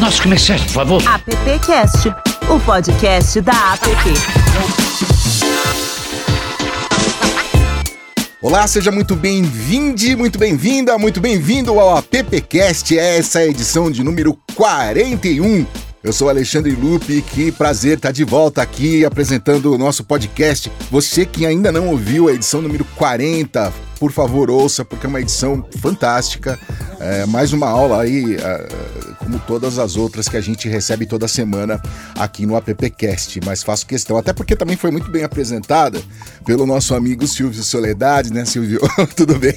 nossos comerciais, por favor. AppCast, o podcast da App. Olá, seja muito bem-vindo, muito bem-vinda, muito bem-vindo ao AppCast. Essa é a edição de número 41. Eu sou Alexandre Lupe, que prazer estar de volta aqui apresentando o nosso podcast. Você que ainda não ouviu a edição número 40, por favor ouça, porque é uma edição fantástica. É mais uma aula aí, é, como todas as outras que a gente recebe toda semana aqui no AppCast, mas faço questão, até porque também foi muito bem apresentada pelo nosso amigo Silvio Soledade, né, Silvio? Tudo bem?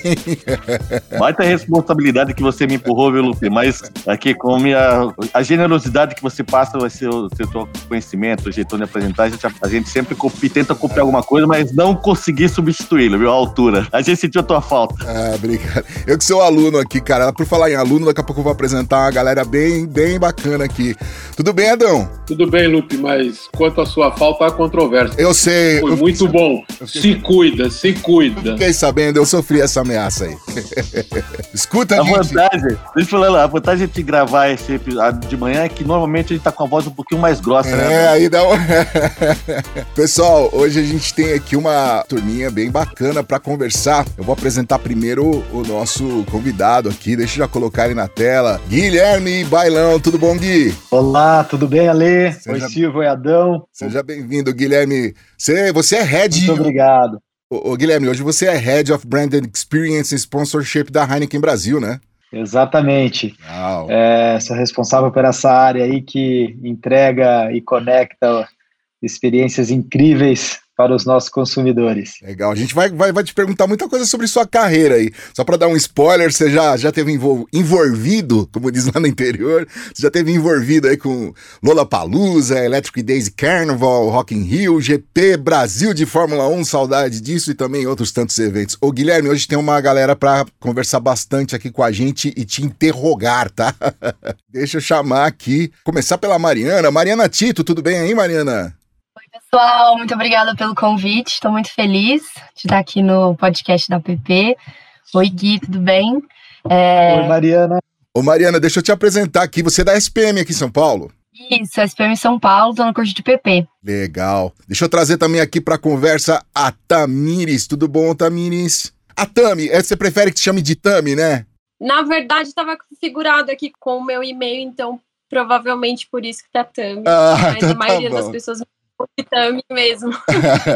Baita responsabilidade que você me empurrou, viu, Lupe? Mas aqui, com a, minha, a generosidade que você passa, vai ser o seu conhecimento, o jeito de apresentar, a gente, a gente sempre copia, tenta copiar alguma coisa, mas não conseguir substituí-lo, viu? A altura. A gente sentiu a tua falta. Ah, obrigado. Eu que sou aluno aqui, cara. Por falar em aluno, daqui a pouco eu vou apresentar uma galera bem, bem bacana aqui. Tudo bem, Adão? Tudo bem, Lupe, mas quanto à sua falta, há controvérsia. Eu sei. Foi eu muito bom. Se cuida, se cuida. Fiquei sabendo, eu sofri essa ameaça aí. Escuta, A vantagem, deixa eu falar, a vantagem de gravar esse episódio de manhã é que normalmente a gente tá com a voz um pouquinho mais grossa, é, né? É, aí dá um... Pessoal, hoje a gente tem aqui uma turminha bem bacana para conversar. Eu vou apresentar primeiro o nosso convidado aqui, deixa eu já colocar ele na tela. Guilherme Bailão, tudo bom, Gui? Olá, tudo bem, Ale? Seja... Oi, Silvio e Adão. Seja bem-vindo, Guilherme. Você, você é head... Muito obrigado. Ô, ô, Guilherme, hoje você é Head of Branded Experience and Sponsorship da Heineken Brasil, né? Exatamente. É, sou responsável por essa área aí que entrega e conecta experiências incríveis para os nossos consumidores. Legal, a gente vai, vai, vai te perguntar muita coisa sobre sua carreira aí. Só para dar um spoiler, você já, já teve envolvido, como diz lá no interior, você já teve envolvido aí com Lollapalooza, Electric Days Carnival, Rock in Rio, GP, Brasil de Fórmula 1, saudade disso e também outros tantos eventos. Ô Guilherme, hoje tem uma galera para conversar bastante aqui com a gente e te interrogar, tá? Deixa eu chamar aqui, começar pela Mariana. Mariana Tito, tudo bem aí, Mariana? Pessoal, muito obrigada pelo convite. Estou muito feliz de estar aqui no podcast da PP. Oi, Gui, tudo bem? É... Oi, Mariana. Ô, Mariana, deixa eu te apresentar aqui. Você é da SPM aqui em São Paulo? Isso, SPM São Paulo, estou no curso de PP. Legal. Deixa eu trazer também aqui para a conversa a Tamires. Tudo bom, Tamires? A Tami, é, você prefere que te chame de Tami, né? Na verdade, estava configurado aqui com o meu e-mail, então provavelmente por isso que tá Tami. Ah, Mas então a maioria tá das pessoas Tami mesmo.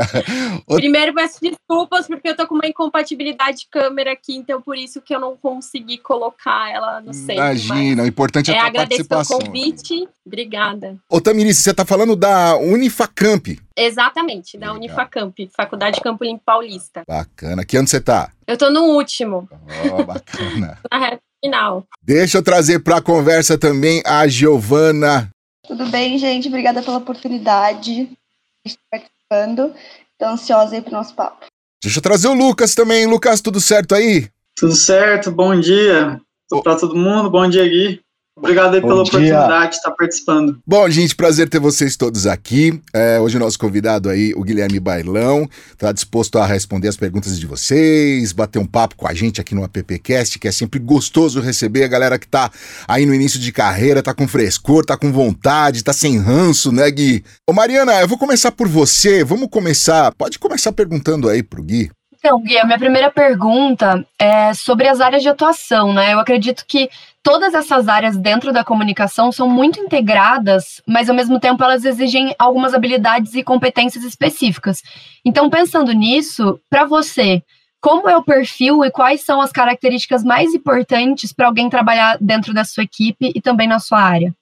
Primeiro peço desculpas porque eu tô com uma incompatibilidade de câmera aqui, então por isso que eu não consegui colocar ela no centro. Imagina, o importante é, é a agradeço participação. pelo convite. Obrigada. Ô Tamirice, você tá falando da Unifacamp. Exatamente, da Legal. Unifacamp, Faculdade Campo Limpo Paulista. Bacana. Que ano você tá? Eu tô no último, Ó, bacana. na reta final. Deixa eu trazer pra conversa também a Giovana. Tudo bem, gente? Obrigada pela oportunidade de estar participando. Estou ansiosa aí para o nosso papo. Deixa eu trazer o Lucas também. Lucas, tudo certo aí? Tudo certo, bom dia para todo mundo, bom dia Gui. Obrigado aí Bom pela dia. oportunidade de estar participando. Bom, gente, prazer ter vocês todos aqui. É, hoje o nosso convidado aí, o Guilherme Bailão, está disposto a responder as perguntas de vocês, bater um papo com a gente aqui no AppCast, que é sempre gostoso receber a galera que tá aí no início de carreira, tá com frescor, tá com vontade, tá sem ranço, né, Gui? Ô, Mariana, eu vou começar por você. Vamos começar. Pode começar perguntando aí pro Gui. Então, Gui, a minha primeira pergunta é sobre as áreas de atuação, né? Eu acredito que todas essas áreas dentro da comunicação são muito integradas, mas ao mesmo tempo elas exigem algumas habilidades e competências específicas. Então, pensando nisso, para você, como é o perfil e quais são as características mais importantes para alguém trabalhar dentro da sua equipe e também na sua área?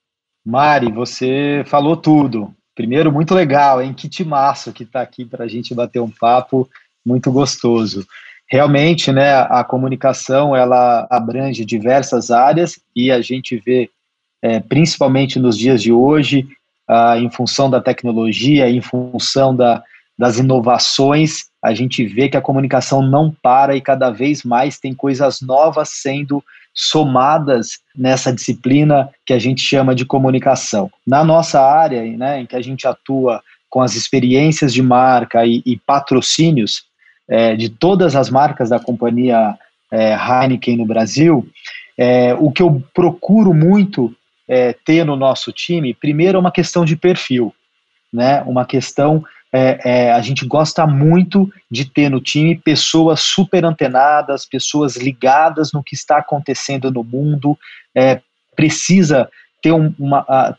Mari, você falou tudo. Primeiro, muito legal, hein? Que timaço que está aqui para a gente bater um papo muito gostoso. Realmente, né, a comunicação ela abrange diversas áreas e a gente vê, é, principalmente nos dias de hoje, ah, em função da tecnologia, em função da, das inovações, a gente vê que a comunicação não para e cada vez mais tem coisas novas sendo somadas nessa disciplina que a gente chama de comunicação. Na nossa área, né, em que a gente atua com as experiências de marca e, e patrocínios é, de todas as marcas da companhia é, Heineken no Brasil, é, o que eu procuro muito é, ter no nosso time, primeiro, é uma questão de perfil, né? Uma questão é, é, a gente gosta muito de ter no time pessoas super antenadas, pessoas ligadas no que está acontecendo no mundo, é, precisa ter um,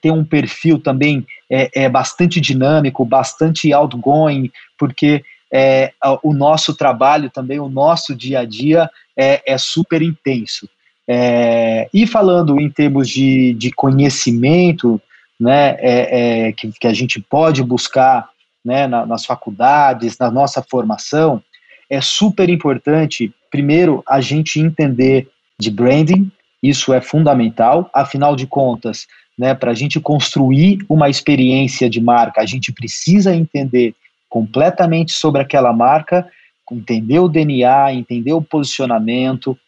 ter um perfil também é, é, bastante dinâmico, bastante outgoing, porque é, o nosso trabalho também, o nosso dia a dia é, é super intenso. É, e falando em termos de, de conhecimento, né, é, é, que, que, a gente pode buscar né, na, nas faculdades, na nossa formação, é super importante, primeiro, a gente entender de branding, isso é fundamental, afinal de contas, né, para a gente construir uma experiência de marca, a gente precisa entender completamente sobre aquela marca, entender o DNA, entender o posicionamento,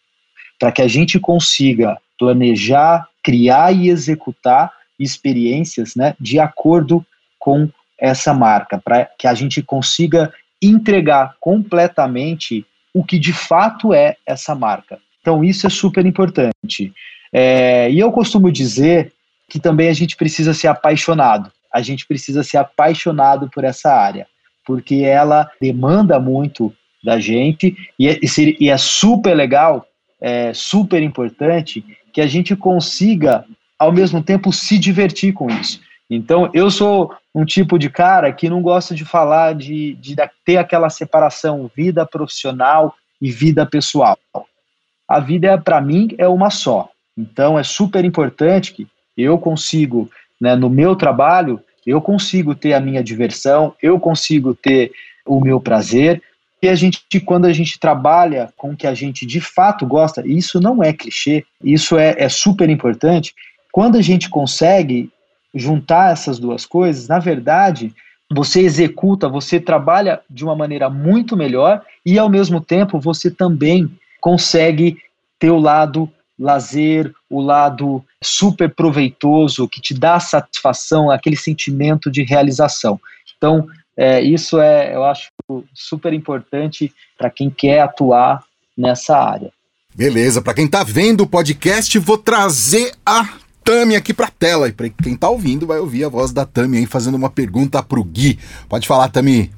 para que a gente consiga planejar, criar e executar experiências né, de acordo com essa marca, para que a gente consiga entregar completamente o que de fato é essa marca. Então, isso é super importante. É, e eu costumo dizer que também a gente precisa ser apaixonado. A gente precisa ser apaixonado por essa área, porque ela demanda muito da gente e é, e é super legal, é super importante que a gente consiga, ao mesmo tempo, se divertir com isso. Então, eu sou um tipo de cara que não gosta de falar de, de ter aquela separação vida profissional e vida pessoal. A vida, para mim, é uma só. Então, é super importante que eu consigo, né, no meu trabalho, eu consigo ter a minha diversão, eu consigo ter o meu prazer, e a gente, quando a gente trabalha com o que a gente de fato gosta, isso não é clichê, isso é, é super importante. Quando a gente consegue juntar essas duas coisas, na verdade, você executa, você trabalha de uma maneira muito melhor e, ao mesmo tempo, você também consegue ter o lado lazer, o lado super proveitoso, que te dá satisfação, aquele sentimento de realização. Então, é, isso é, eu acho, super importante para quem quer atuar nessa área. Beleza, para quem está vendo o podcast, vou trazer a Tami aqui para a tela. E para quem está ouvindo, vai ouvir a voz da Tami aí fazendo uma pergunta para o Gui. Pode falar, Tami.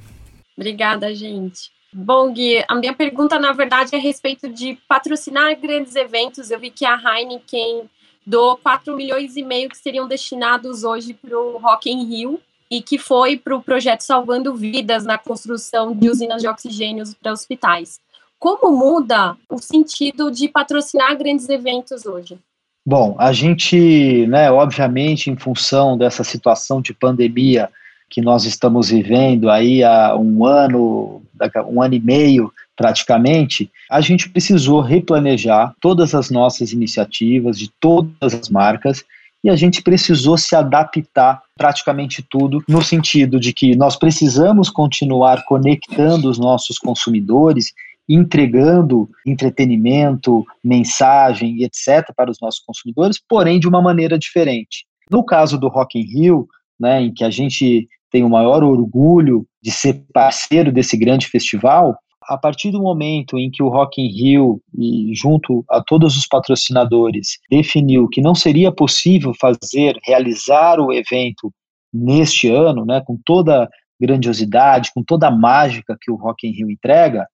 Obrigada, gente. Bom, Gui, a minha pergunta, na verdade, é a respeito de patrocinar grandes eventos. Eu vi que a Heineken doou 4 milhões e meio que seriam destinados hoje para o Rock in Rio e que foi para o projeto Salvando Vidas na construção de usinas de oxigênio para hospitais. Como muda o sentido de patrocinar grandes eventos hoje? Bom, a gente, né, obviamente, em função dessa situação de pandemia, que nós estamos vivendo aí há um ano, um ano e meio praticamente, a gente precisou replanejar todas as nossas iniciativas de todas as marcas e a gente precisou se adaptar praticamente tudo no sentido de que nós precisamos continuar conectando os nossos consumidores entregando entretenimento, mensagem etc para os nossos consumidores, porém de uma maneira diferente. No caso do Rock in Rio, né, em que a gente tem o maior orgulho de ser parceiro desse grande festival, a partir do momento em que o Rock in Rio, e junto a todos os patrocinadores, definiu que não seria possível fazer, realizar o evento neste ano, né, com toda a grandiosidade, com toda a mágica que o Rock in Rio entrega,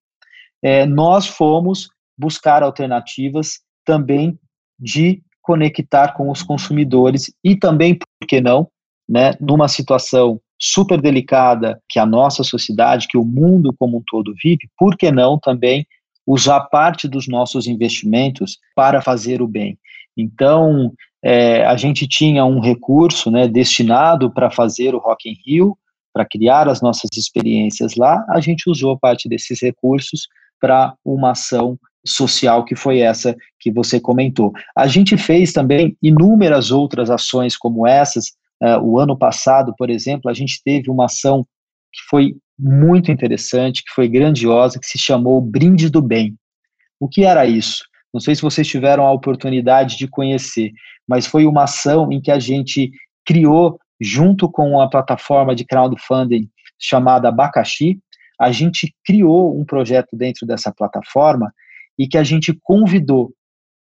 é, nós fomos buscar alternativas também de conectar com os consumidores e também, por que não, né, numa situação super delicada que a nossa sociedade, que o mundo como um todo vive, por que não também usar parte dos nossos investimentos para fazer o bem? Então, é, a gente tinha um recurso né, destinado para fazer o Rock in Rio, para criar as nossas experiências lá, a gente usou parte desses recursos para uma ação social que foi essa que você comentou. A gente fez também inúmeras outras ações como essas, Uh, o ano passado, por exemplo, a gente teve uma ação que foi muito interessante, que foi grandiosa, que se chamou Brinde do Bem. O que era isso? Não sei se vocês tiveram a oportunidade de conhecer, mas foi uma ação em que a gente criou, junto com a plataforma de crowdfunding chamada Abacaxi, a gente criou um projeto dentro dessa plataforma e que a gente convidou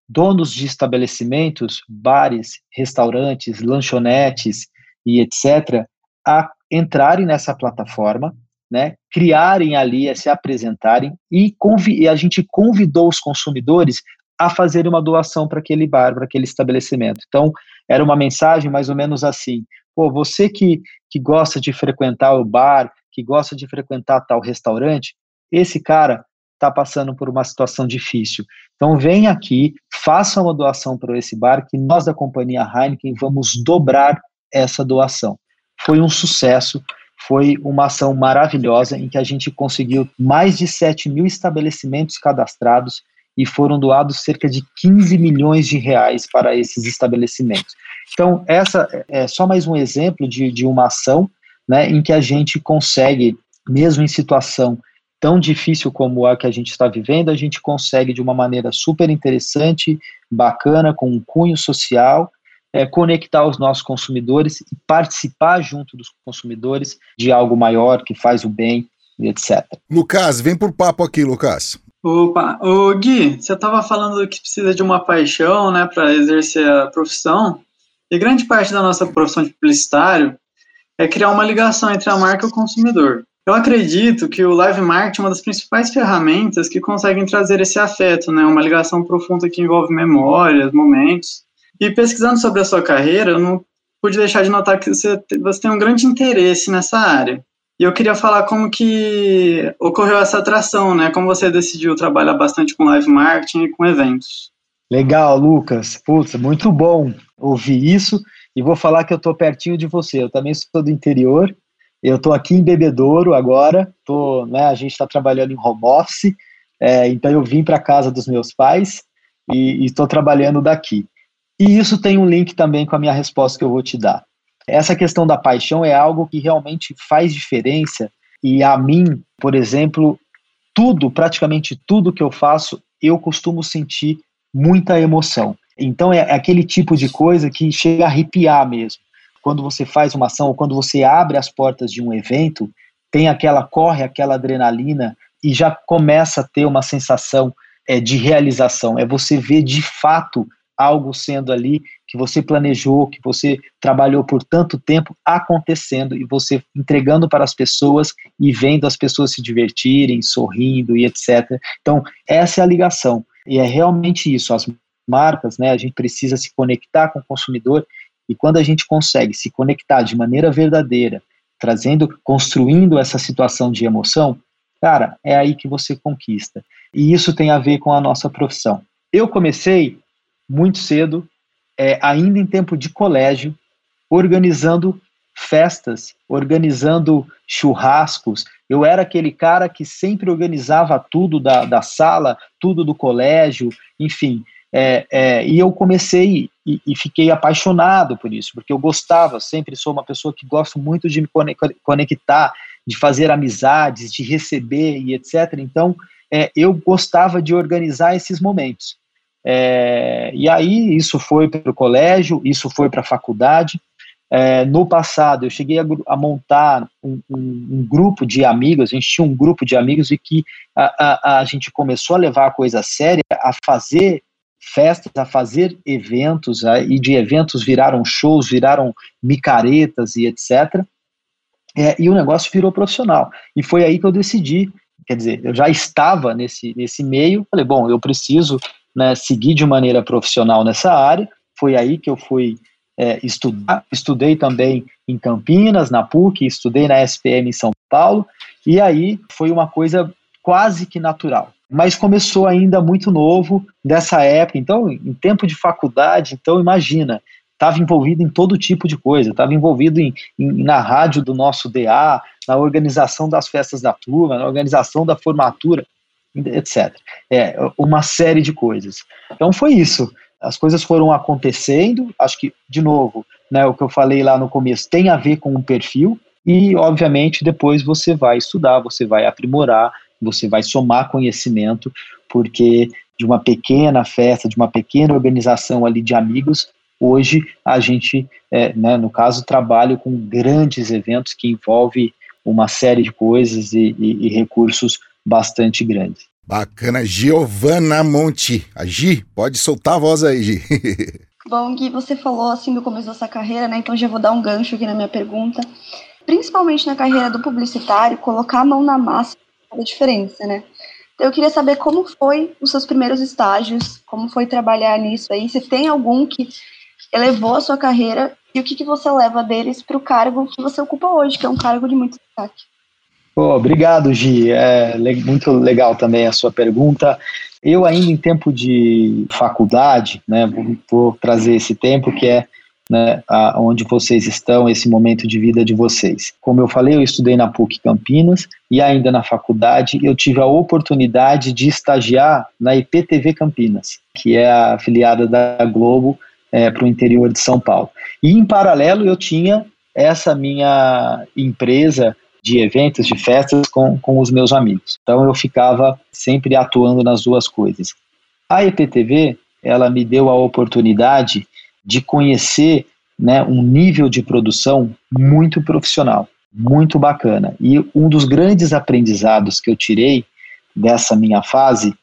donos de estabelecimentos, bares, restaurantes, lanchonetes e etc., a entrarem nessa plataforma, né, criarem ali, se apresentarem e, e a gente convidou os consumidores a fazer uma doação para aquele bar, para aquele estabelecimento. Então, era uma mensagem mais ou menos assim: pô, você que, que gosta de frequentar o bar, que gosta de frequentar tal restaurante, esse cara está passando por uma situação difícil. Então, vem aqui, faça uma doação para esse bar, que nós da companhia Heineken vamos dobrar essa doação. Foi um sucesso, foi uma ação maravilhosa em que a gente conseguiu mais de 7 mil estabelecimentos cadastrados e foram doados cerca de 15 milhões de reais para esses estabelecimentos. Então, essa é só mais um exemplo de, de uma ação né, em que a gente consegue, mesmo em situação tão difícil como a que a gente está vivendo, a gente consegue de uma maneira super interessante, bacana, com um cunho social, é, conectar os nossos consumidores e participar junto dos consumidores de algo maior que faz o bem, etc. Lucas, vem por papo aqui, Lucas. Opa, ô Gui, você estava falando que precisa de uma paixão, né, para exercer a profissão. E grande parte da nossa profissão de publicitário é criar uma ligação entre a marca e o consumidor. Eu acredito que o live marketing é uma das principais ferramentas que conseguem trazer esse afeto, né, uma ligação profunda que envolve memórias, momentos. E pesquisando sobre a sua carreira, eu não pude deixar de notar que você, você tem um grande interesse nessa área. E eu queria falar como que ocorreu essa atração, né? Como você decidiu trabalhar bastante com live marketing e com eventos. Legal, Lucas. Putz, muito bom ouvir isso. E vou falar que eu estou pertinho de você. Eu também sou do interior. Eu estou aqui em Bebedouro agora. Tô, né, a gente está trabalhando em home office. É, então eu vim para casa dos meus pais e estou trabalhando daqui. E isso tem um link também com a minha resposta que eu vou te dar. Essa questão da paixão é algo que realmente faz diferença e a mim, por exemplo, tudo, praticamente tudo que eu faço, eu costumo sentir muita emoção. Então é aquele tipo de coisa que chega a arrepiar mesmo. Quando você faz uma ação ou quando você abre as portas de um evento, tem aquela corre aquela adrenalina e já começa a ter uma sensação é, de realização. É você ver de fato algo sendo ali que você planejou, que você trabalhou por tanto tempo acontecendo e você entregando para as pessoas e vendo as pessoas se divertirem, sorrindo e etc. Então, essa é a ligação. E é realmente isso, as marcas, né, a gente precisa se conectar com o consumidor e quando a gente consegue se conectar de maneira verdadeira, trazendo, construindo essa situação de emoção, cara, é aí que você conquista. E isso tem a ver com a nossa profissão. Eu comecei muito cedo, é, ainda em tempo de colégio, organizando festas, organizando churrascos. Eu era aquele cara que sempre organizava tudo da, da sala, tudo do colégio, enfim. É, é, e eu comecei e, e, fiquei apaixonado por isso, porque eu gostava, sempre sou uma pessoa que gosto muito de me conectar, de fazer amizades, de receber e etc. Então, é, eu gostava de organizar esses momentos. É, e aí isso foi para o colégio, isso foi para a faculdade. É, no passado, eu cheguei a, a montar um, um, um, grupo de amigos, a gente tinha um grupo de amigos e que a, a, a gente começou a levar a coisa séria, a fazer festas, a fazer eventos, a, e de eventos viraram shows, viraram micaretas e etc. É, e o negócio virou profissional. E foi aí que eu decidi, quer dizer, eu já estava nesse, nesse meio, falei, bom, eu preciso né, seguir de maneira profissional nessa área. Foi aí que eu fui é, estudar. Estudei também em Campinas, na PUC, estudei na SPM em São Paulo, e aí foi uma coisa quase que natural. Mas começou ainda muito novo dessa época, então, em tempo de faculdade, então imagina, estava envolvido em todo tipo de coisa, estava envolvido em, em, na rádio do nosso DA, na organização das festas da turma, na organização da formatura etc. É, uma série de coisas. Então foi isso. As coisas foram acontecendo, acho que, de novo, né, o que eu falei lá no começo tem a ver com o perfil, e, obviamente, depois você vai estudar, você vai aprimorar, você vai somar conhecimento, porque de uma pequena festa, de uma pequena organização ali de amigos, hoje a gente, é, né, no caso, trabalha com grandes eventos que envolvem uma série de coisas e, e, e recursos bastante grande. Bacana, Giovana Monte. A Gi, pode soltar a voz aí, Gi. Bom, Gui, você falou assim do começo da sua carreira, né? Então já vou dar um gancho aqui na minha pergunta. Principalmente na carreira do publicitário, colocar a mão na massa a diferença, né? Então eu queria saber como foi os seus primeiros estágios, como foi trabalhar nisso aí, se tem algum que elevou a sua carreira e o que, que você leva deles para o cargo que você ocupa hoje, que é um cargo de muito destaque. Oh, obrigado, Gi. É muito legal também a sua pergunta. Eu ainda em tempo de faculdade, né, vou, vou trazer esse tempo que é né, a, onde vocês estão, esse momento de vida de vocês. Como eu falei, eu estudei na PUC Campinas e ainda na faculdade eu tive a oportunidade de estagiar na IPTV Campinas, que é a afiliada da Globo é, para o interior de São Paulo. E em paralelo eu tinha essa minha empresa de eventos, de festas com, com os meus amigos. Então eu ficava sempre atuando nas duas coisas. A EPTV, ela me deu a oportunidade de conhecer né, um nível de produção muito profissional, muito bacana. E um dos grandes aprendizados que eu tirei dessa minha fase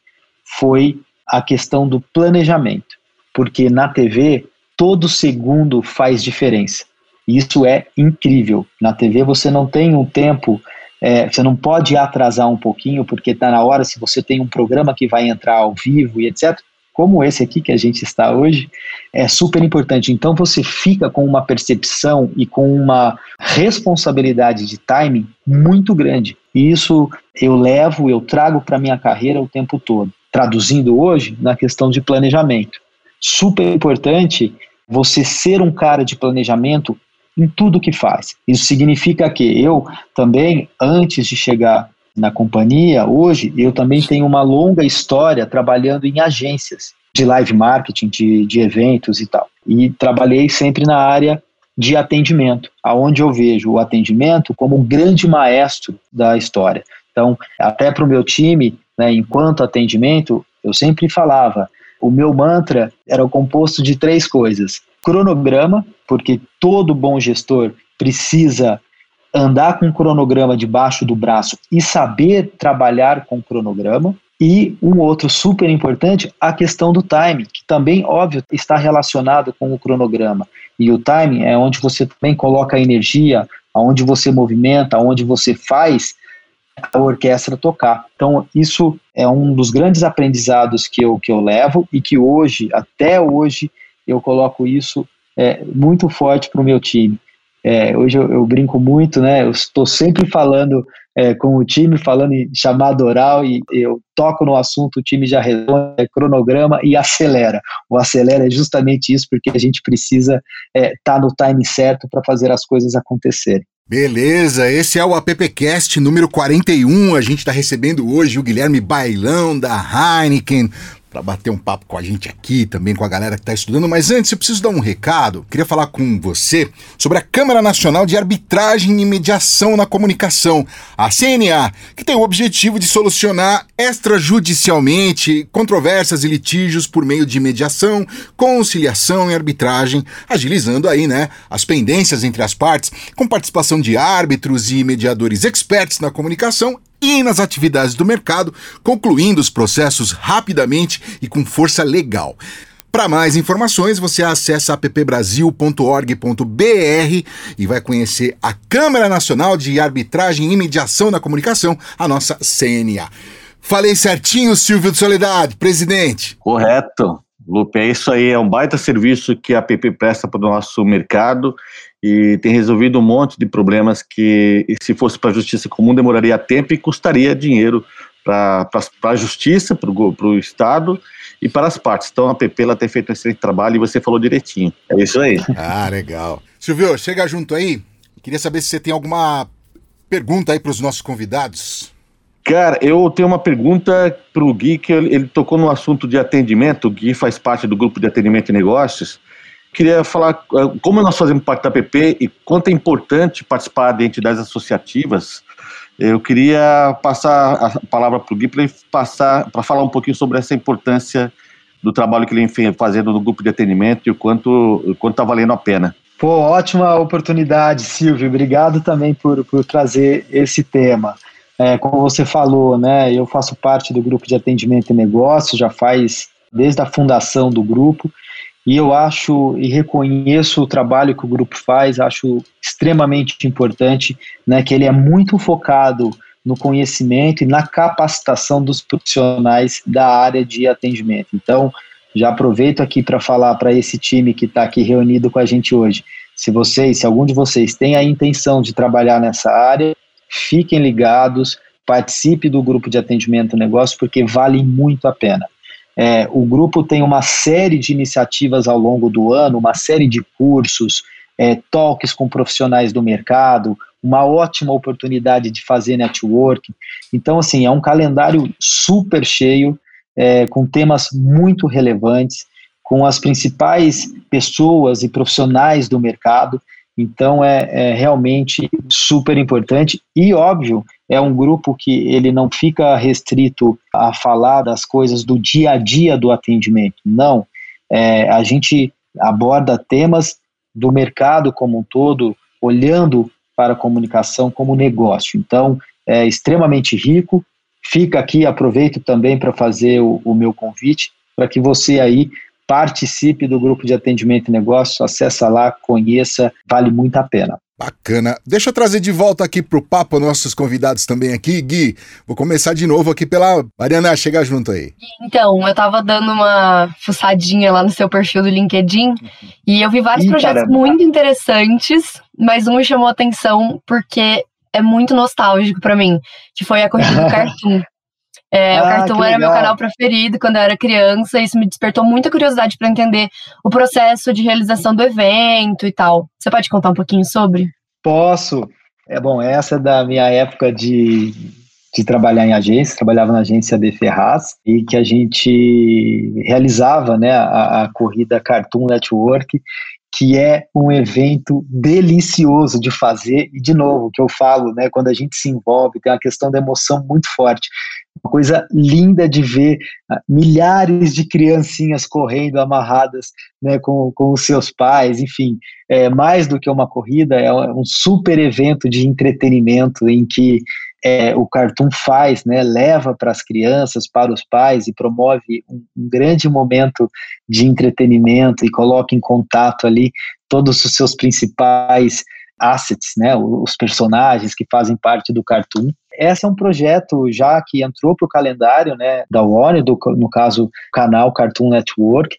foi a questão do planejamento, porque na TV todo segundo faz diferença. Isso é incrível. Na TV você não tem um tempo, é, você não pode atrasar um pouquinho, porque está na hora, se você tem um programa que vai entrar ao vivo e etc., como esse aqui que a gente está hoje, é super importante. Então você fica com uma percepção e com uma responsabilidade de timing muito grande. E isso eu levo, eu trago para minha carreira o tempo todo. Traduzindo hoje na questão de planejamento. Super importante você ser um cara de planejamento em tudo que faz. Isso significa que eu também, antes de chegar na companhia, hoje, eu também tenho uma longa história trabalhando em agências de live marketing, de, de eventos e tal. E trabalhei sempre na área de atendimento, aonde eu vejo o atendimento como um grande maestro da história. Então, até para o meu time, né, enquanto atendimento, eu sempre falava, o meu mantra era composto de três coisas: cronograma, porque todo bom gestor precisa andar com um cronograma debaixo do braço e saber trabalhar com cronograma. E um outro super importante, a questão do timing, que também, óbvio, está relacionado com o cronograma. E o timing é onde você também coloca a energia, aonde você movimenta, aonde você faz a orquestra tocar. Então, isso é um dos grandes aprendizados que eu, que eu levo e que hoje, até hoje, eu coloco isso é, muito forte para o meu time. É, hoje eu, eu, brinco muito, né? Eu estou sempre falando é, com o time, falando em chamada oral, e eu toco no assunto, o time já responde, é cronograma e acelera. O acelera é justamente isso, porque a gente precisa estar é, tá no time certo para fazer as coisas acontecerem. Beleza, esse é o AppCast número 41. A gente está recebendo hoje o Guilherme Bailão da Heineken para bater um papo com a gente aqui, também com a galera que está estudando. Mas antes, eu preciso dar um recado. Queria falar com você sobre a Câmara Nacional de Arbitragem e Mediação na Comunicação, a CNA, que tem o objetivo de solucionar extrajudicialmente controvérsias e litígios por meio de mediação, conciliação e arbitragem, agilizando aí, né, as pendências entre as partes, com participação de árbitros e mediadores expertos na comunicação e nas atividades do mercado, concluindo os processos rapidamente e com força legal. Para mais informações, você acessa appbrasil.org.br e vai conhecer a Câmara Nacional de Arbitragem e Mediação na Comunicação, a nossa CNA. Falei certinho, Silvio de Soledade, presidente. Correto. Lupe, é isso aí, é um baita serviço que a app presta para o nosso mercado e tem resolvido um monte de problemas que, se fosse para a justiça comum, demoraria tempo e custaria dinheiro para a justiça, para o Estado e para as partes. Então a PP ela tem feito um excelente trabalho e você falou direitinho. É isso aí. Ah, legal. Silvio, chega junto aí. Queria saber se você tem alguma pergunta aí para os nossos convidados. Cara, eu tenho uma pergunta para o Gui, que ele, ele tocou no assunto de atendimento. O Gui faz parte do grupo de atendimento e negócios. Queria falar eh, como nós fazemos parte da PP e quanto é importante participar de entidades associativas. Eu queria passar a palavra para o Gui para passar para falar um pouquinho sobre essa importância do trabalho que ele vem fazendo no grupo de atendimento e o quanto quanto está valendo a pena. Pô, ótima oportunidade, Silvio. Obrigado também por, por trazer esse tema. É, como você falou, né, eu faço parte do grupo de atendimento e negócio, já faz desde a fundação do grupo, e eu acho e reconheço o trabalho que o grupo faz, acho extremamente importante, né, que ele é muito focado no conhecimento e na capacitação dos profissionais da área de atendimento. Então, já aproveito aqui para falar para esse time que está aqui reunido com a gente hoje. Se vocês, se algum de vocês tem a intenção de trabalhar nessa área, fiquem ligados, participe do grupo de atendimento negócio, porque vale muito a pena. É, o grupo tem uma série de iniciativas ao longo do ano, uma série de cursos, é, talks com profissionais do mercado, uma ótima oportunidade de fazer networking. Então, assim, é um calendário super cheio, é, com temas muito relevantes, com as principais pessoas e profissionais do mercado. Então, é, é realmente super importante e, óbvio, é um grupo que ele não fica restrito a falar das coisas do dia a dia do atendimento. Não, é, a gente aborda temas do mercado como um todo, olhando para a comunicação como negócio. Então, é extremamente rico. Fica aqui, aproveito também para fazer o, o meu convite para que você aí participe do grupo de atendimento e negócio, acessa lá, conheça, vale muito a pena. Bacana. Deixa eu trazer de volta aqui pro papo nossos convidados também aqui. Gui, vou começar de novo aqui pela Mariana, chega junto aí. Então, eu tava dando uma fuçadinha lá no seu perfil do LinkedIn e eu vi vários Ih, projetos caramba. muito interessantes, mas um me chamou a atenção porque é muito nostálgico para mim, que foi a corrida do Cartoon. É, ah, o Cartoon era meu canal preferido quando eu era criança, e isso me despertou muita curiosidade para entender o processo de realização do evento e tal. Você pode contar um pouquinho sobre? Posso. É bom, essa é da minha época de, de trabalhar em agência, trabalhava na agência de Ferraz e que a gente realizava né, a, a corrida Cartoon Network que é um evento delicioso de fazer e de novo que eu falo, né, quando a gente se envolve tem uma questão da emoção muito forte, uma coisa linda de ver ah, milhares de criancinhas correndo amarradas, né, com, com os seus pais, enfim, é mais do que uma corrida, é um super evento de entretenimento em que é, o Cartoon faz, né, leva para as crianças, para os pais e promove um, um, grande momento de entretenimento e coloca em contato ali todos os seus principais assets, né, os personagens que fazem parte do Cartoon. Esse é um projeto já que entrou para o calendário né, da Warner, do, no caso, canal Cartoon Network,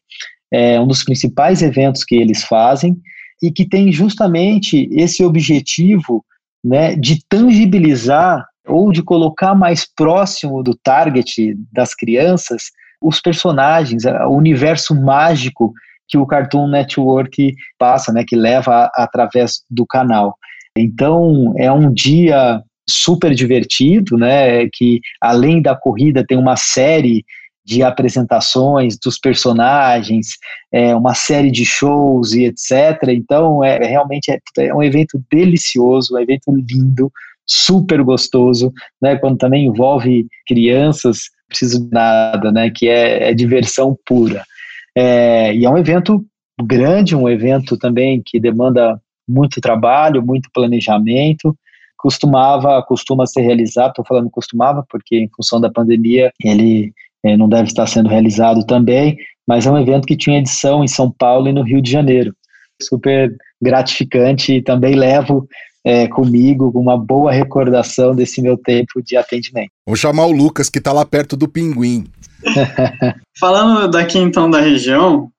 é um dos principais eventos que eles fazem e que tem justamente esse objetivo né, de tangibilizar ou de colocar mais próximo do target das crianças os personagens, o universo mágico que o Cartoon Network passa, né, que leva através do canal. Então, é um dia super divertido, né, que além da corrida tem uma série de apresentações dos personagens, é, uma série de shows e etc. Então, é realmente é, é um evento delicioso, um evento lindo, super gostoso, né? Quando também envolve crianças, preciso de nada, né? Que é, é diversão pura. É, e é um evento grande, um evento também que demanda muito trabalho, muito planejamento. Costumava, costuma ser realizado, estou falando costumava, porque em função da pandemia ele é, não deve estar sendo realizado também, mas é um evento que tinha edição em São Paulo e no Rio de Janeiro. Super gratificante e também levo é, comigo, uma boa recordação desse meu tempo de atendimento. Vou chamar o Lucas, que está lá perto do Pinguim. Falando daqui então da região,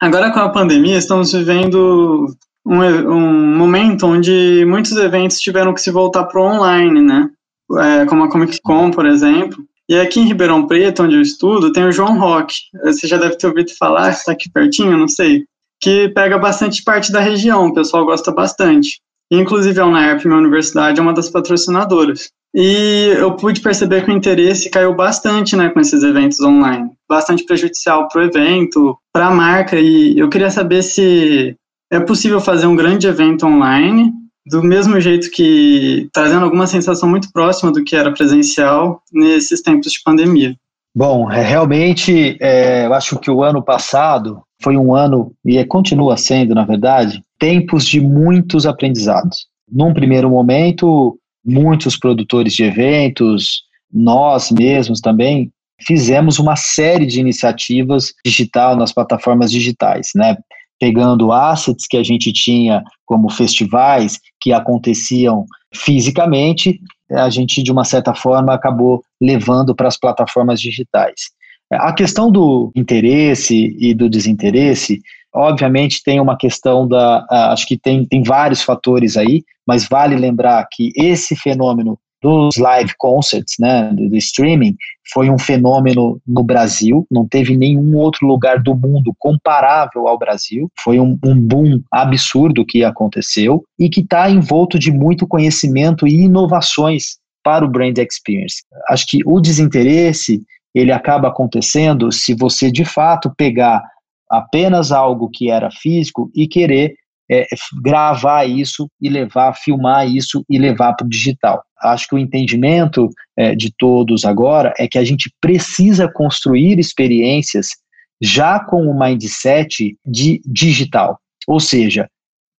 agora com a pandemia estamos vivendo um, um momento onde muitos eventos tiveram que se voltar para o online, né? É, como a Comic Con, por exemplo. E aqui em Ribeirão Preto, onde eu estudo, tem o João Rock. Você já deve ter ouvido falar, está aqui pertinho, não sei. Que pega bastante parte da região, o pessoal gosta bastante. Inclusive, a UNERP, minha universidade, é uma das patrocinadoras. E eu pude perceber que o interesse caiu bastante né, com esses eventos online. Bastante prejudicial para o evento, para a marca. E eu queria saber se é possível fazer um grande evento online, do mesmo jeito que trazendo alguma sensação muito próxima do que era presencial nesses tempos de pandemia. Bom, é, realmente, é, eu acho que o ano passado foi um ano, e continua sendo, na verdade, tempos de muitos aprendizados. Num primeiro momento, muitos produtores de eventos, nós mesmos também fizemos uma série de iniciativas digital nas plataformas digitais, né? Pegando assets que a gente tinha como festivais que aconteciam fisicamente, a gente de uma certa forma acabou levando para as plataformas digitais. A questão do interesse e do desinteresse, obviamente tem uma questão da, acho que tem, tem vários fatores aí, mas vale lembrar que esse fenômeno dos live concerts, né, do, do, streaming, foi um fenômeno no Brasil, não teve nenhum outro lugar do mundo comparável ao Brasil, foi um, um boom absurdo que aconteceu e que está envolto de muito conhecimento e inovações para o brand experience. Acho que o desinteresse ele acaba acontecendo se você de fato pegar apenas algo que era físico e querer é, gravar isso e levar, filmar isso e levar para o digital. Acho que o entendimento é, de todos agora é que a gente precisa construir experiências já com o mindset de digital. Ou seja,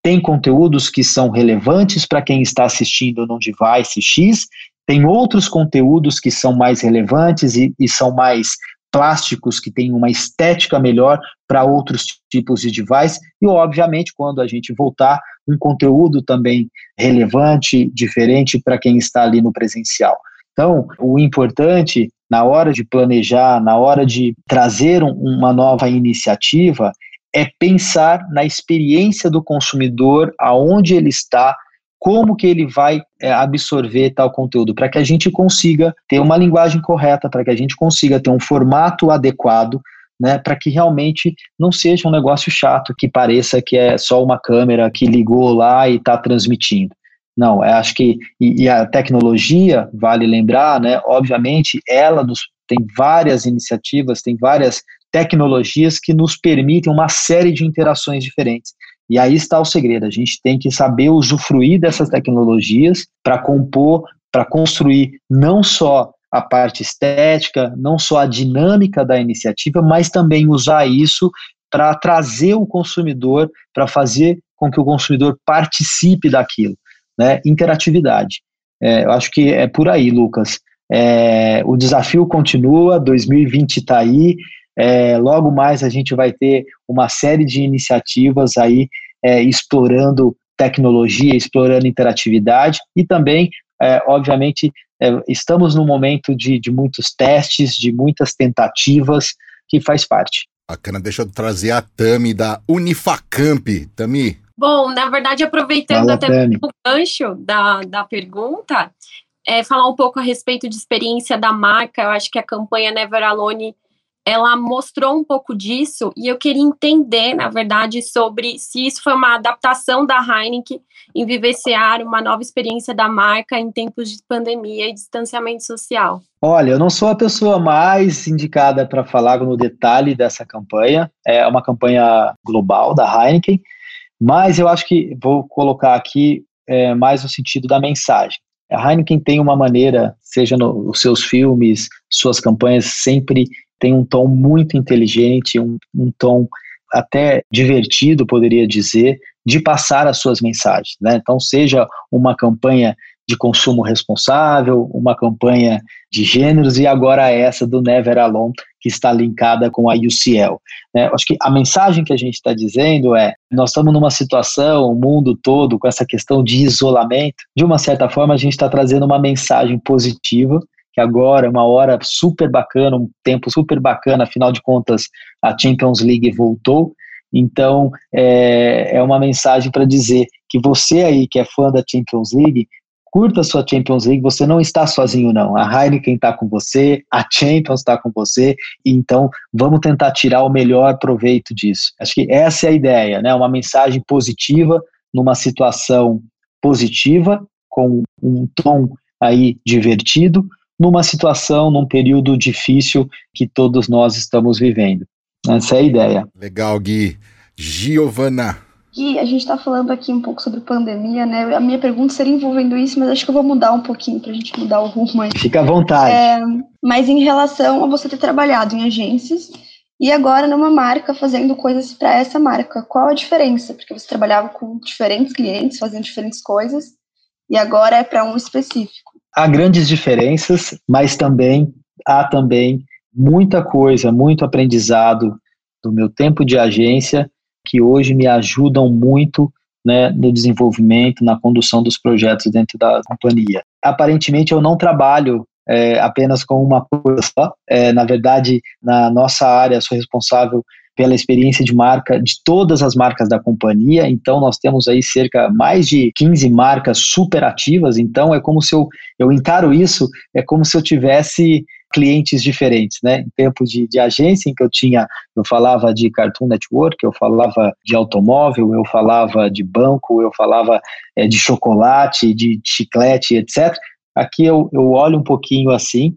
tem conteúdos que são relevantes para quem está assistindo num device X, tem outros conteúdos que são mais relevantes e, e são mais plásticos que têm uma estética melhor para outros tipos de device e, obviamente, quando a gente voltar, um conteúdo também relevante, diferente para quem está ali no presencial. Então, o importante na hora de planejar, na hora de trazer um, uma nova iniciativa, é pensar na experiência do consumidor, aonde ele está, como que ele vai é, absorver tal conteúdo, para que a gente consiga ter uma linguagem correta, para que a gente consiga ter um formato adequado, né, para que realmente não seja um negócio chato que pareça que é só uma câmera que ligou lá e está transmitindo. Não, eu acho que e, e, a tecnologia, vale lembrar, né, obviamente, ela nos, tem várias iniciativas, tem várias tecnologias que nos permitem uma série de interações diferentes. E aí está o segredo, a gente tem que saber usufruir dessas tecnologias para compor, para construir não só a parte estética, não só a dinâmica da iniciativa, mas também usar isso para trazer o consumidor, para fazer com que o consumidor participe daquilo, né? Interatividade. É, eu acho que é por aí, Lucas. É, o desafio continua, 2020 está aí, é, logo mais a gente vai ter uma série de iniciativas aí é, explorando tecnologia, explorando interatividade e também, é, obviamente, é, estamos num momento de, de muitos testes, de muitas tentativas que faz parte. Bacana, deixa eu trazer a Tami da Unifacamp. Tami. Bom, na verdade, aproveitando Fala, até Tami. o gancho da, da pergunta, é, falar um pouco a respeito de experiência da marca. Eu acho que a campanha Never Alone ela mostrou um pouco disso e eu queria entender, na verdade, sobre se isso foi uma adaptação da Heineken em vivenciar uma nova experiência da marca em tempos de pandemia e distanciamento social. Olha, eu não sou a pessoa mais indicada para falar no detalhe dessa campanha. É uma campanha global da Heineken, mas eu acho que vou colocar aqui é, mais no sentido da mensagem. A Heineken tem uma maneira, seja nos seus filmes, suas campanhas, sempre tem um tom muito inteligente, um, um tom até divertido, poderia dizer, de passar as suas mensagens. Né? Então, seja uma campanha de consumo responsável, uma campanha de gêneros e agora essa do Never Alone, que está linkada com a UCL. Né? Acho que a mensagem que a gente está dizendo é: nós estamos numa situação, o mundo todo, com essa questão de isolamento, de uma certa forma, a gente está trazendo uma mensagem positiva que agora é uma hora super bacana, um tempo super bacana, afinal de contas a Champions League voltou, então é, é uma mensagem para dizer que você aí que é fã da Champions League, curta sua Champions League, você não está sozinho não, a Heineken está com você, a Champions está com você, então vamos tentar tirar o melhor proveito disso. Acho que essa é a ideia, né? uma mensagem positiva numa situação positiva, com um tom aí divertido, numa situação, num período difícil que todos nós estamos vivendo. Essa é a ideia. Legal, Gui. Giovana. Gui, a gente está falando aqui um pouco sobre pandemia, né? A minha pergunta seria envolvendo isso, mas acho que eu vou mudar um pouquinho para a gente mudar o rumo aí. Fica à vontade. É, mas em relação a você ter trabalhado em agências e agora numa marca fazendo coisas para essa marca, qual a diferença? Porque você trabalhava com diferentes clientes, fazendo diferentes coisas, e agora é para um específico? Há grandes diferenças, mas também há também muita coisa, muito aprendizado do meu tempo de agência que hoje me ajudam muito né, no desenvolvimento, na condução dos projetos dentro da companhia. Aparentemente, eu não trabalho é, apenas com uma coisa só. É, na verdade, na nossa área, sou responsável pela experiência de marca de todas as marcas da companhia. Então, nós temos aí cerca mais de 15 marcas super ativas. Então, é como se eu, eu encaro isso, é como se eu tivesse clientes diferentes, né? Em tempos de, de agência, em que eu tinha, eu falava de Cartoon Network, eu falava de automóvel, eu falava de banco, eu falava é, de chocolate, de chiclete, etc. Aqui eu, eu olho um pouquinho assim,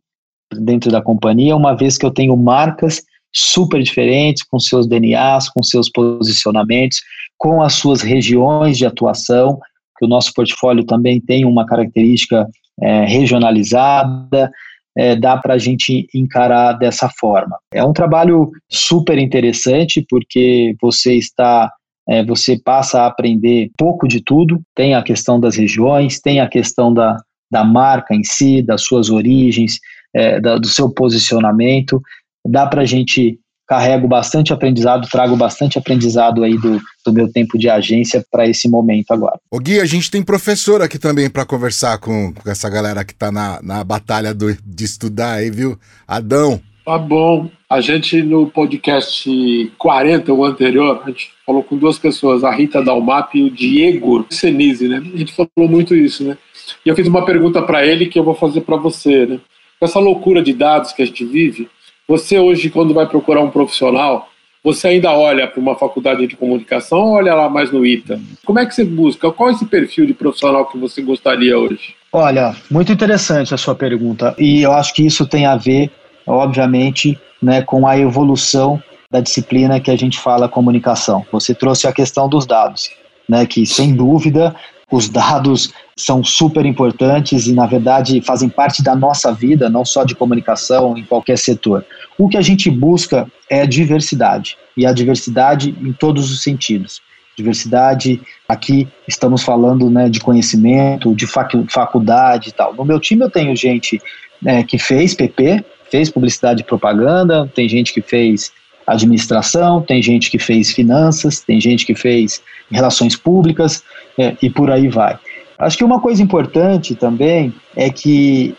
dentro da companhia, uma vez que eu tenho marcas super diferentes, com seus DNAs, com seus posicionamentos, com as suas regiões de atuação, que o nosso portfólio também tem uma característica é, regionalizada, é, dá para a gente encarar dessa forma. É um trabalho super interessante porque você está é, você passa a aprender pouco de tudo. Tem a questão das regiões, tem a questão da, da marca em si, das suas origens, é, da, do seu posicionamento. Dá para a gente carrego bastante aprendizado, trago bastante aprendizado aí do, do meu tempo de agência para esse momento agora. O Gui, a gente tem professor aqui também para conversar com, com, essa galera que está na, na batalha do, de estudar aí, viu? Adão. Tá bom. A gente no podcast 40, o anterior, a gente falou com duas pessoas, a Rita Dalmap e o Diego Senise, né? A gente falou muito isso, né? E eu fiz uma pergunta para ele que eu vou fazer para você, né? Com essa loucura de dados que a gente vive, você hoje, quando vai procurar um profissional, você ainda olha para uma faculdade de comunicação ou olha lá mais no ITA? Como é que você busca? Qual é esse perfil de profissional que você gostaria hoje? Olha, muito interessante a sua pergunta. E eu acho que isso tem a ver, obviamente, né, com a evolução da disciplina que a gente fala comunicação. Você trouxe a questão dos dados, né, que sem dúvida os dados são super importantes e, na verdade, fazem parte da nossa vida, não só de comunicação, em qualquer setor. O que a gente busca é diversidade, e a diversidade em todos os sentidos. Diversidade, aqui estamos falando né, de conhecimento, de faculdade e tal. No meu time eu tenho gente é, que fez PP, fez publicidade e propaganda, tem gente que fez administração, tem gente que fez finanças, tem gente que fez relações públicas é, e por aí vai. Acho que uma coisa importante também é que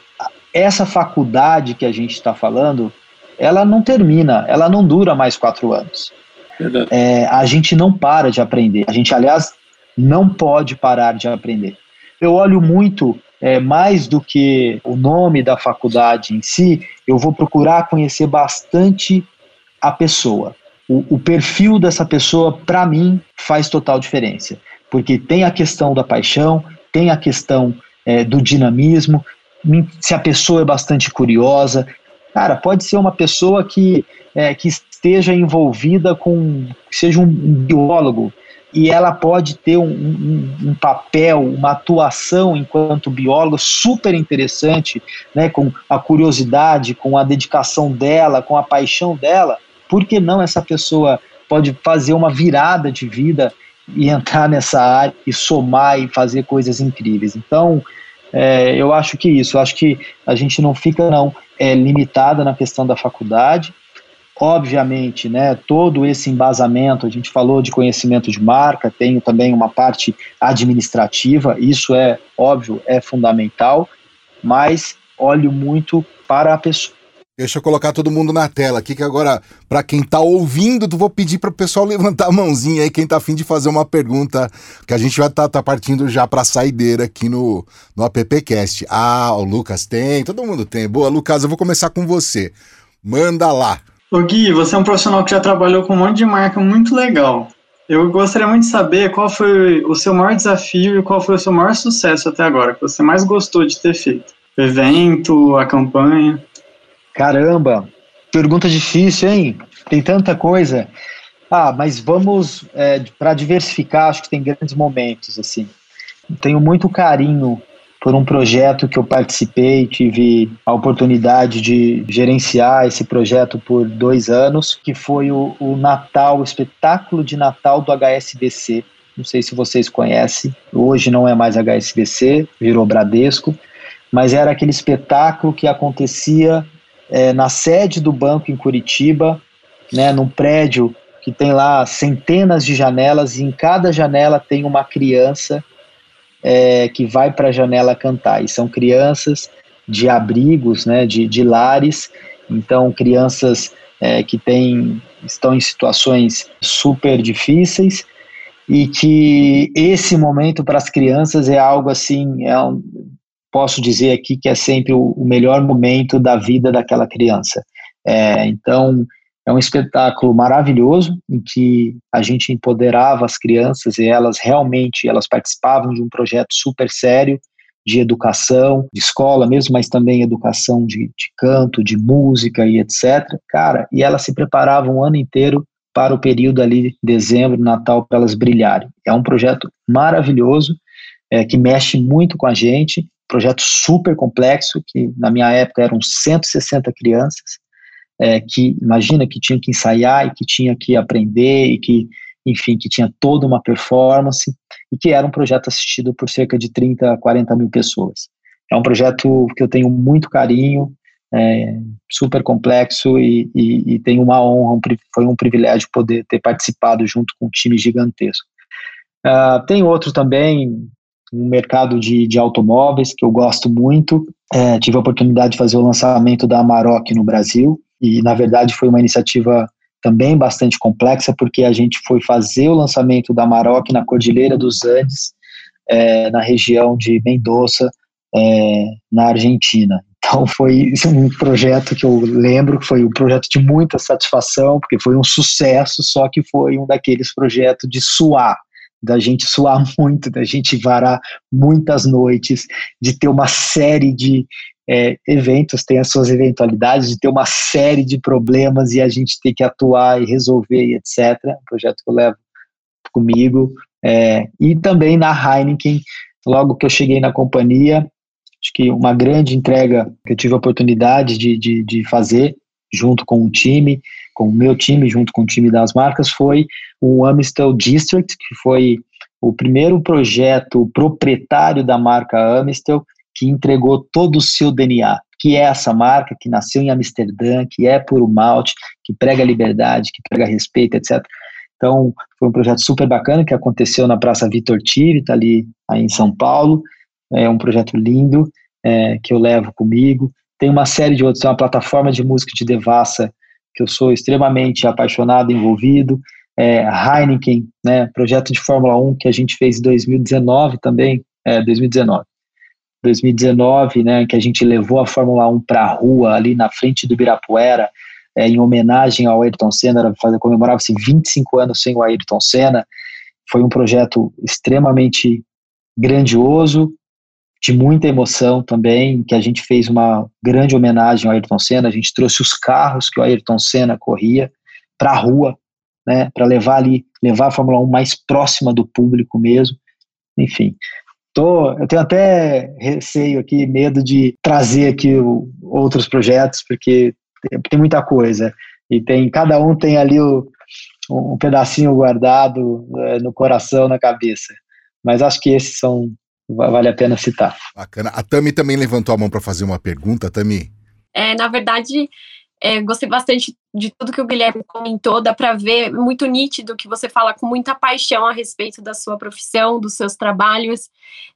essa faculdade que a gente está falando, ela não termina, ela não dura mais quatro anos. É, a gente não para de aprender. A gente, aliás, não pode parar de aprender. Eu olho muito é, mais do que o nome da faculdade em si, eu vou procurar conhecer bastante a pessoa. O, o perfil dessa pessoa, para mim, faz total diferença. Porque tem a questão da paixão, tem a questão é, do dinamismo, se a pessoa é bastante curiosa. Cara, pode ser uma pessoa que, é, que esteja envolvida com, seja um, biólogo, e ela pode ter um, um, um, papel, uma atuação enquanto bióloga super interessante, né, com a curiosidade, com a dedicação dela, com a paixão dela, por que não essa pessoa pode fazer uma virada de vida e entrar nessa área e somar e fazer coisas incríveis? Então, é, eu acho que isso, eu acho que a gente não fica não é, limitada na questão da faculdade. Obviamente, né, todo esse embasamento, a gente falou de conhecimento de marca, tem também uma parte administrativa, isso é óbvio, é fundamental, mas olho muito para a pessoa Deixa eu colocar todo mundo na tela aqui, que agora, para quem tá ouvindo, vou pedir para o pessoal levantar a mãozinha aí, quem tá afim de fazer uma pergunta, que a gente vai estar tá, tá partindo já para saideira aqui no, no AppCast. Ah, o Lucas tem, todo mundo tem. Boa, Lucas, eu vou começar com você. Manda lá. Ô Gui, você é um profissional que já trabalhou com um monte de marca muito legal. Eu gostaria muito de saber qual foi o seu maior desafio e qual foi o seu maior sucesso até agora, que você mais gostou de ter feito. O evento, a campanha. Caramba, pergunta difícil, hein? Tem tanta coisa. Ah, mas vamos é, para diversificar. Acho que tem grandes momentos assim. Tenho muito carinho por um projeto que eu participei, tive a oportunidade de gerenciar esse projeto por dois anos, que foi o, o Natal, o espetáculo de Natal do HSBC, não sei se vocês conhecem, hoje não é mais HSBC, virou Bradesco, mas era aquele espetáculo que acontecia é, na sede do banco em Curitiba, né, num prédio que tem lá centenas de janelas e em cada janela tem uma criança é, que vai para a janela cantar. E são crianças de abrigos, né, de, de lares, então crianças é, que têm, estão em situações super difíceis e que esse momento para as crianças é algo assim, é um, posso dizer aqui que é sempre o, o melhor momento da vida daquela criança. É, então, é um espetáculo maravilhoso em que a gente empoderava as crianças e elas realmente elas participavam de um projeto super sério de educação, de escola mesmo, mas também educação de, de canto, de música e etc. Cara, e elas se preparavam o ano inteiro para o período ali, dezembro, Natal, para elas brilharem. É um projeto maravilhoso, é, que mexe muito com a gente, projeto super complexo, que na minha época eram 160 crianças, é, que imagina que tinha que ensaiar e que tinha que aprender e que, enfim, que tinha toda uma performance e que era um projeto assistido por cerca de 30, 40 mil pessoas. É um projeto que eu tenho muito carinho, é, super complexo e, e, e tenho uma honra, um, foi um privilégio poder ter participado junto com um time gigantesco. Uh, tem outro também, um mercado de, de automóveis que eu gosto muito. É, tive a oportunidade de fazer o lançamento da Amarok no Brasil e, na verdade, foi uma iniciativa também bastante complexa, porque a gente foi fazer o lançamento da Amarok na Cordilheira dos Andes, é, na região de Mendoza, é, na Argentina. Então foi um projeto que eu lembro que foi um projeto de muita satisfação, porque foi um sucesso, só que foi um daqueles projetos de suar, da gente suar muito, da gente varar muitas noites, de ter uma série de é, eventos, tem as suas eventualidades, de ter uma série de problemas e a gente ter que atuar e resolver e etc. Um projeto que eu levo comigo. É, e também na Heineken, logo que eu cheguei na companhia, Acho que uma grande entrega que eu tive a oportunidade de, de, de fazer junto com o time, com o meu time, junto com o time das marcas, foi o Amistel District, que foi o primeiro projeto proprietário da marca Amistel que entregou todo o seu DNA, que é essa marca que nasceu em Amsterdã, que é puro malte, que prega liberdade, que prega respeito, etc. Então, foi um projeto super bacana que aconteceu na Praça Vitor Tiri, tá ali aí em São Paulo, é um projeto lindo é, que eu levo comigo. Tem uma série de outros, tem uma plataforma de música de devassa que eu sou extremamente apaixonado, envolvido. É, Heineken, né, projeto de Fórmula 1 que a gente fez em 2019 também, é, 2019. 2019, né, que a gente levou a Fórmula 1 para a rua, ali na frente do Ibirapuera, é, em homenagem ao Ayrton Senna, comemorava-se 25 anos sem o Ayrton Senna. Foi um projeto extremamente grandioso, de muita emoção também, que a gente fez uma grande homenagem ao Ayrton Senna, a gente trouxe os carros que o Ayrton Senna corria para a rua, né, para levar ali, levar a Fórmula 1 mais próxima do público mesmo, enfim. Tô, eu tenho até receio aqui, medo de trazer aqui o, outros projetos, porque tem, tem, muita coisa, e tem, cada um tem ali o, um pedacinho guardado é, no coração, na cabeça, mas acho que esses são vale a pena citar. Bacana. A Tami também levantou a mão para fazer uma pergunta, Tami. É, na verdade, é, gostei bastante de tudo que o Guilherme comentou, dá para ver muito nítido que você fala com muita paixão a respeito da sua profissão, dos seus trabalhos.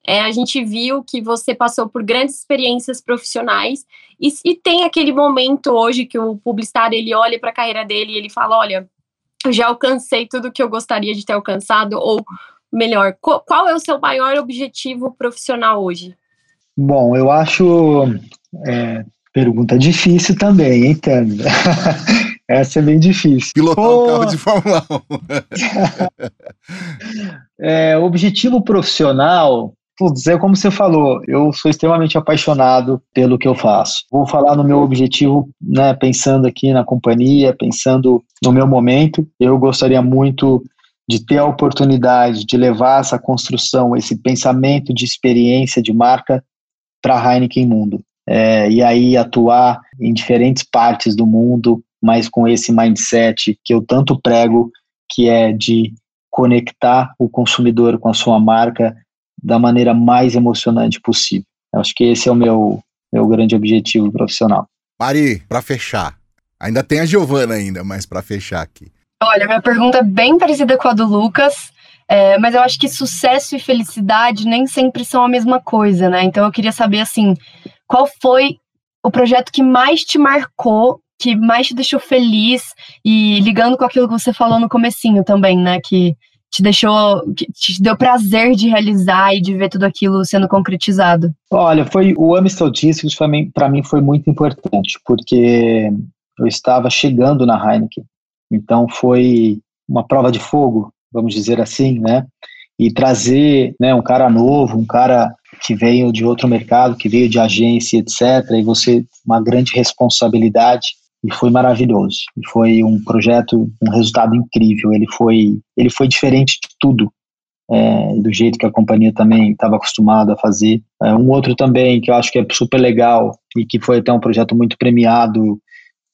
É, a gente viu que você passou por grandes experiências profissionais e, e tem aquele momento hoje que o publicitário ele olha para a carreira dele e ele fala, olha, eu já alcancei tudo que eu gostaria de ter alcançado ou melhor, qual, é o seu maior objetivo profissional hoje? Bom, eu acho é, pergunta difícil também, hein, Tânia? Essa é bem difícil. Pilotar Pô... um carro de Fórmula 1. é, objetivo profissional, putz, é como você falou, eu sou extremamente apaixonado pelo que eu faço. Vou falar no meu objetivo, né, pensando aqui na companhia, pensando no meu momento. Eu gostaria muito de ter a oportunidade de levar essa construção, esse pensamento de experiência de marca para a Heineken Mundo. É, e aí atuar em diferentes partes do mundo, mas com esse mindset que eu tanto prego, que é de conectar o consumidor com a sua marca da maneira mais emocionante possível. Eu acho que esse é o meu, meu grande objetivo profissional. Mari, para fechar, ainda tem a Giovana ainda, mas para fechar aqui. Olha, minha pergunta é bem parecida com a do Lucas, é, mas eu acho que sucesso e felicidade nem sempre são a mesma coisa, né? Então eu queria saber, assim, qual foi o projeto que mais te marcou, que mais te deixou feliz, e ligando com aquilo que você falou no comecinho também, né? Que te deixou, que te deu prazer de realizar e de ver tudo aquilo sendo concretizado? Olha, foi o Amstel Discos para mim foi muito importante, porque eu estava chegando na Heineken, então foi uma prova de fogo, vamos dizer assim, né? E trazer né, um cara novo, um cara que veio de outro mercado, que veio de agência, etc., e você, uma grande responsabilidade, e foi maravilhoso. E foi um projeto, um resultado incrível. Ele foi, ele foi diferente de tudo, é, do jeito que a companhia também estava acostumada a fazer. É, um outro também que eu acho que é super legal e que foi até um projeto muito premiado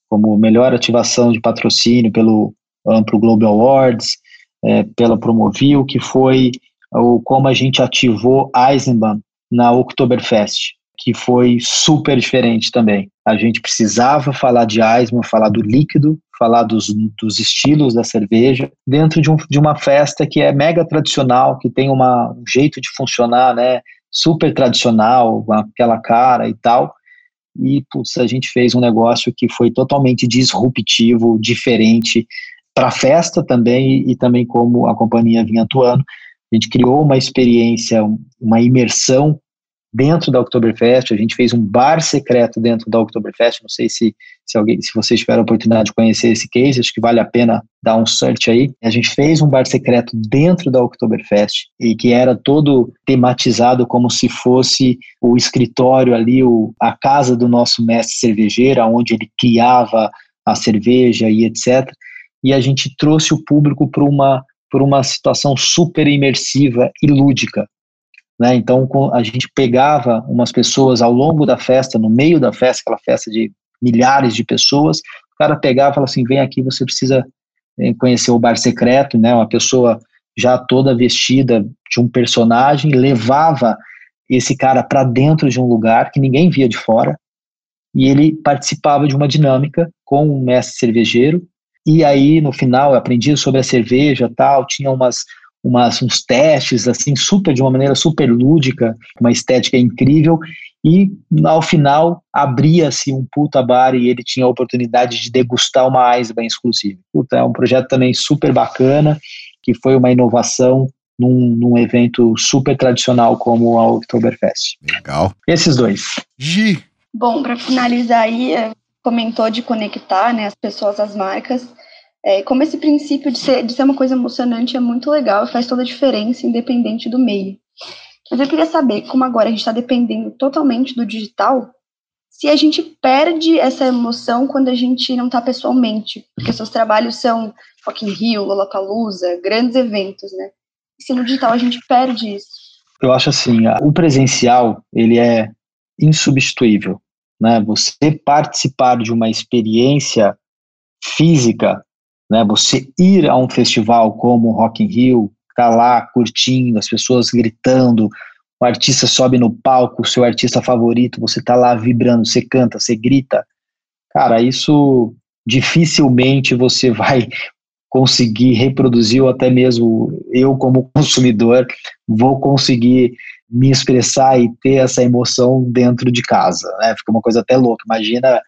como melhor ativação de patrocínio pelo Amplo Global Awards, é, pela Promovil, que foi o como a gente ativou Eisenbahn na Oktoberfest que foi super diferente também. A gente precisava falar de Eisman, falar do líquido, falar dos, dos estilos da cerveja, dentro de, um, de uma festa que é mega tradicional, que tem uma, um jeito de funcionar, né, super tradicional, aquela cara e tal, e putz, a gente fez um negócio que foi totalmente disruptivo, diferente para a festa também e, e também como a companhia vinha atuando. A gente criou uma experiência, uma imersão dentro da Oktoberfest, a gente fez um bar secreto dentro da Oktoberfest, não sei se, se, alguém, se vocês tiveram a oportunidade de conhecer esse case, acho que vale a pena dar um search aí. A gente fez um bar secreto dentro da Oktoberfest e que era todo tematizado como se fosse o escritório ali, o, a casa do nosso mestre cervejeiro, onde ele criava a cerveja e etc. E a gente trouxe o público para uma, por uma situação super imersiva e lúdica. Né? Então, a gente pegava umas pessoas ao longo da festa, no meio da festa, aquela festa de milhares de pessoas, o cara pegava e falava assim: vem aqui, você precisa eh, conhecer o bar secreto, né? Uma pessoa já toda vestida de um personagem, levava esse cara para dentro de um lugar que ninguém via de fora, e ele participava de uma dinâmica com um mestre cervejeiro, e aí no final eu aprendi sobre a cerveja tal, tinha umas umas, uns testes, assim, super, de uma maneira super lúdica, uma estética incrível, e ao final abria-se um puta bar e ele tinha a oportunidade de degustar uma Eisbein exclusiva. Puta, é um projeto também super bacana, que foi uma inovação num, num, evento super tradicional como a Oktoberfest. Legal. Esses dois. Gi. Bom, para finalizar aí, é, comentou de conectar né, as pessoas às marcas. É, como esse princípio de ser, de ser uma coisa emocionante é muito legal e faz toda a diferença, independente do meio. Mas eu queria saber, como agora a gente está dependendo totalmente do digital, se a gente perde essa emoção quando a gente não está pessoalmente, porque seus trabalhos são Rock in Rio, Lollapalooza, grandes eventos, né? E se no digital a gente perde isso? Eu acho assim, o presencial, ele é insubstituível, né? Você participar de uma experiência física né? Você ir a um festival como o Rock in Rio, tá lá curtindo, as pessoas gritando, o artista sobe no palco, o seu artista favorito, você tá lá vibrando, você canta, você grita. Cara, isso dificilmente você vai conseguir reproduzir, ou até mesmo eu, como consumidor, vou conseguir me expressar e ter essa emoção dentro de casa. Né? Fica uma coisa até louca. Imagina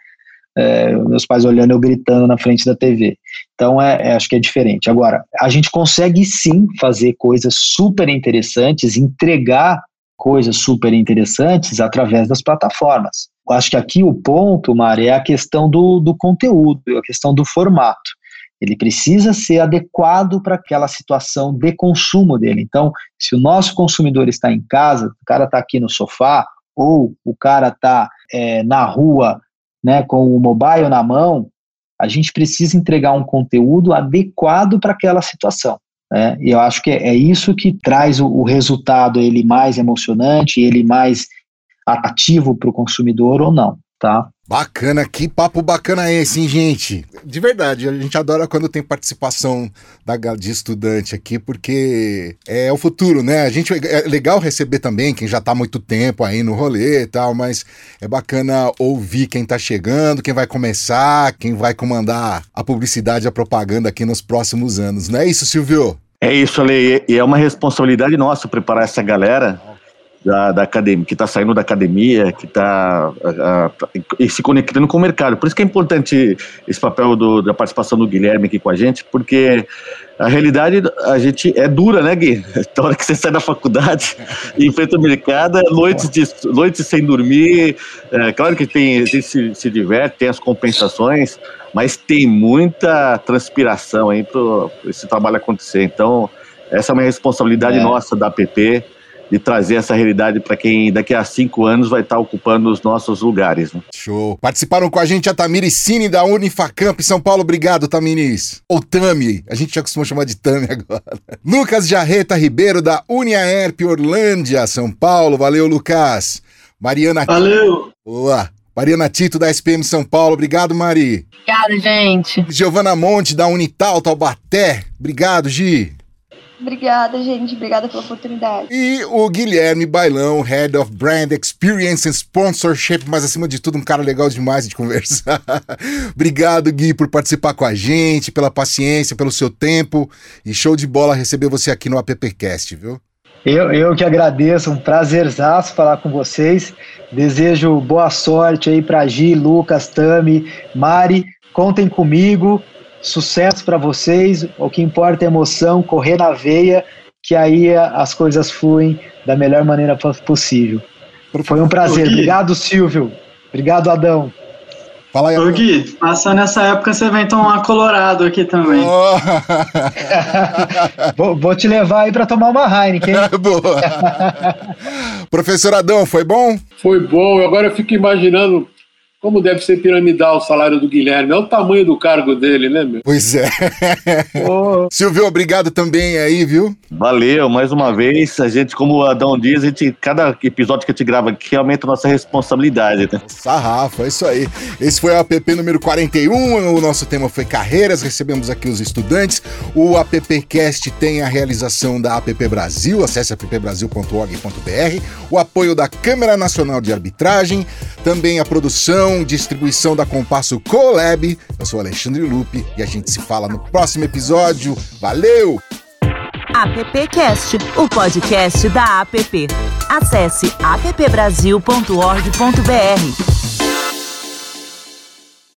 é, meus pais olhando eu gritando na frente da TV. Então, é, é, acho que é diferente. Agora, a gente consegue sim fazer coisas super interessantes, entregar coisas super interessantes através das plataformas. Eu acho que aqui o ponto, Mari, é a questão do, do conteúdo, a questão do formato. Ele precisa ser adequado para aquela situação de consumo dele. Então, se o nosso consumidor está em casa, o cara está aqui no sofá, ou o cara está é, na rua né, com o mobile na mão, a gente precisa entregar um conteúdo adequado para aquela situação. Né? E eu acho que é, isso que traz o, o resultado ele mais emocionante, ele mais atrativo para o consumidor ou não, tá? Bacana, que papo bacana é esse, hein, gente? De verdade, a gente adora quando tem participação da, de estudante aqui, porque é o futuro, né? A gente é legal receber também quem já tá há muito tempo aí no rolê e tal, mas é bacana ouvir quem tá chegando, quem vai começar, quem vai comandar a publicidade, a propaganda aqui nos próximos anos. Não é isso, Silvio? É isso, Ale, e é uma responsabilidade nossa preparar essa galera da, da academia, que está saindo da academia, que está se conectando com o mercado. Por isso que é importante esse papel do, da participação do Guilherme aqui com a gente, porque a realidade a gente é dura, né, Gui? Na hora que você sai da faculdade e enfrenta o mercado, é noites, de, noites sem dormir. É, claro que tem, a gente se, se diverte, tem as compensações, mas tem muita transpiração aí para esse trabalho acontecer. Então, essa é uma responsabilidade é. nossa da APP de trazer essa realidade para quem daqui a cinco anos vai estar tá ocupando os nossos lugares. Né? Show. Participaram com a gente a Tamiri Cine da Unifacamp São Paulo. Obrigado, Tamiris. Ou Tami, a gente já costuma chamar de Tami agora. Lucas Jarreta Ribeiro da Uniaerp Orlândia, São Paulo. Valeu, Lucas. Mariana. Valeu. Boa. Mariana Tito, da SPM São Paulo. Obrigado, Mari. Obrigada, gente. Giovana Monte, da Unital Taubaté. Obrigado, Gi. Obrigada, gente. Obrigada pela oportunidade. E o Guilherme Bailão, Head of Brand Experience and Sponsorship, mas acima de tudo, um cara legal demais de conversar. Obrigado, Gui, por participar com a gente, pela paciência, pelo seu tempo. E show de bola receber você aqui no AppCast, viu? Eu, eu que agradeço, um prazerzaço falar com vocês. Desejo boa sorte aí para Gi, Lucas, Tami, Mari. Contem comigo. Sucesso para vocês. O que importa é emoção, correr na veia, que aí as coisas fluem da melhor maneira possível. Foi um prazer. Obrigado, Silvio. Obrigado, Adão. Fala aí, Ô, Gui, passando nessa época você vem tomar colorado aqui também. Oh. vou, vou, te levar aí para tomar uma Heineken. Boa. Professor Adão, foi bom? Foi bom. Agora eu fico imaginando como deve ser piramidal o salário do Guilherme? É o tamanho do cargo dele, né, meu? Pois é. Oh. Silvio, obrigado também aí, viu? Valeu, mais uma vez. A gente, como o Adão diz, a gente, cada episódio que a gente grava aqui aumenta a nossa responsabilidade, né? Sarrafa, é isso aí. Esse foi o app número 41. O nosso tema foi carreiras. Recebemos aqui os estudantes. O AppCast tem a realização da App Brasil. Acesse appbrasil.org.br. O apoio da Câmara Nacional de Arbitragem. Também a produção distribuição da Compasso Colab. Eu sou Alexandre Lupe e a gente se fala no próximo episódio. Valeu! AppCast, o podcast da App. Acesse appbrasil.org.br.